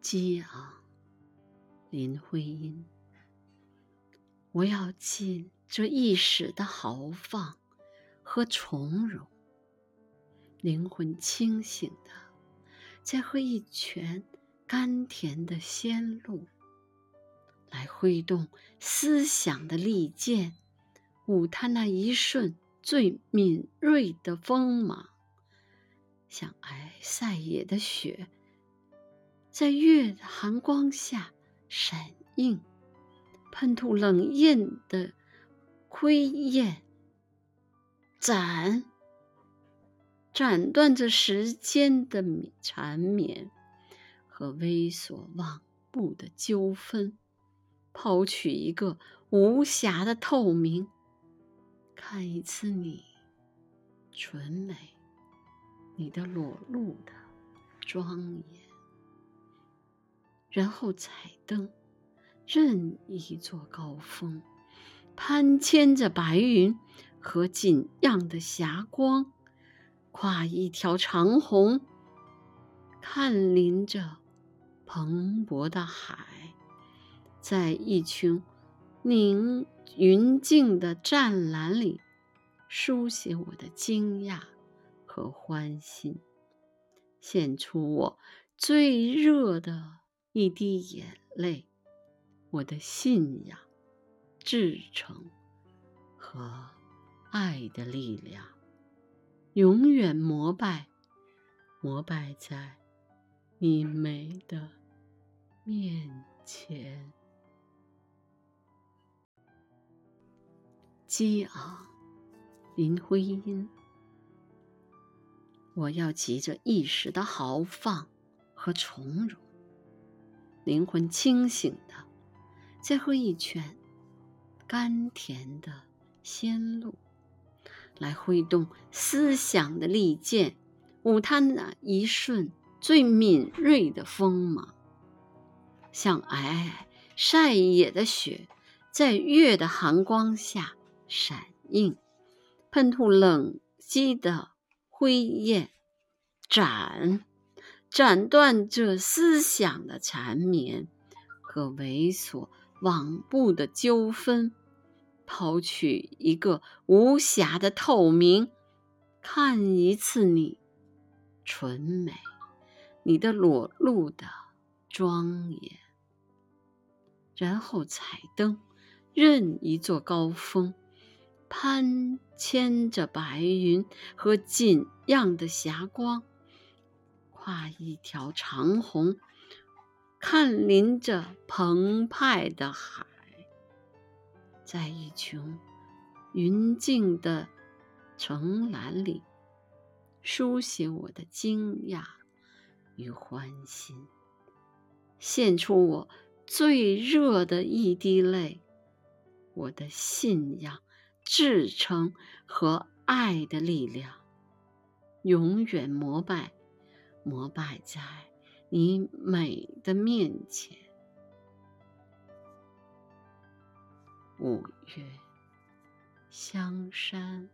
激昂。林徽因，我要尽这一时的豪放和从容，灵魂清醒的，再喝一泉甘甜的仙露，来挥动思想的利剑，舞它那一瞬最敏锐的锋芒，像皑塞野的雪，在月的寒光下。闪映，喷吐冷艳的灰焰，斩，斩断这时间的缠绵和猥琐妄步的纠纷，抛取一个无瑕的透明，看一次你纯美，你的裸露的庄严。然后彩灯，任一座高峰，攀牵着白云和锦样的霞光，跨一条长虹，看临着蓬勃的海，在一群凝云静的湛蓝里，书写我的惊讶和欢欣，献出我最热的。一滴眼泪，我的信仰、至诚和爱的力量，永远膜拜，膜拜在你美的面前。激昂，林徽因，我要急着一时的豪放和从容。灵魂清醒的，再喝一泉甘甜的仙露，来挥动思想的利剑，舞它那一瞬最敏锐的锋芒，像皑皑晒野的雪，在月的寒光下闪映，喷吐冷激的灰焰，斩。斩断这思想的缠绵和猥琐妄步的纠纷，抛去一个无瑕的透明，看一次你纯美，你的裸露的庄严，然后彩灯，任一座高峰，攀牵着白云和锦样的霞光。跨一条长虹，看临着澎湃的海，在一群云静的城栏里，书写我的惊讶与欢欣，献出我最热的一滴泪，我的信仰、至诚和爱的力量，永远膜拜。膜拜在你美的面前。五月香山。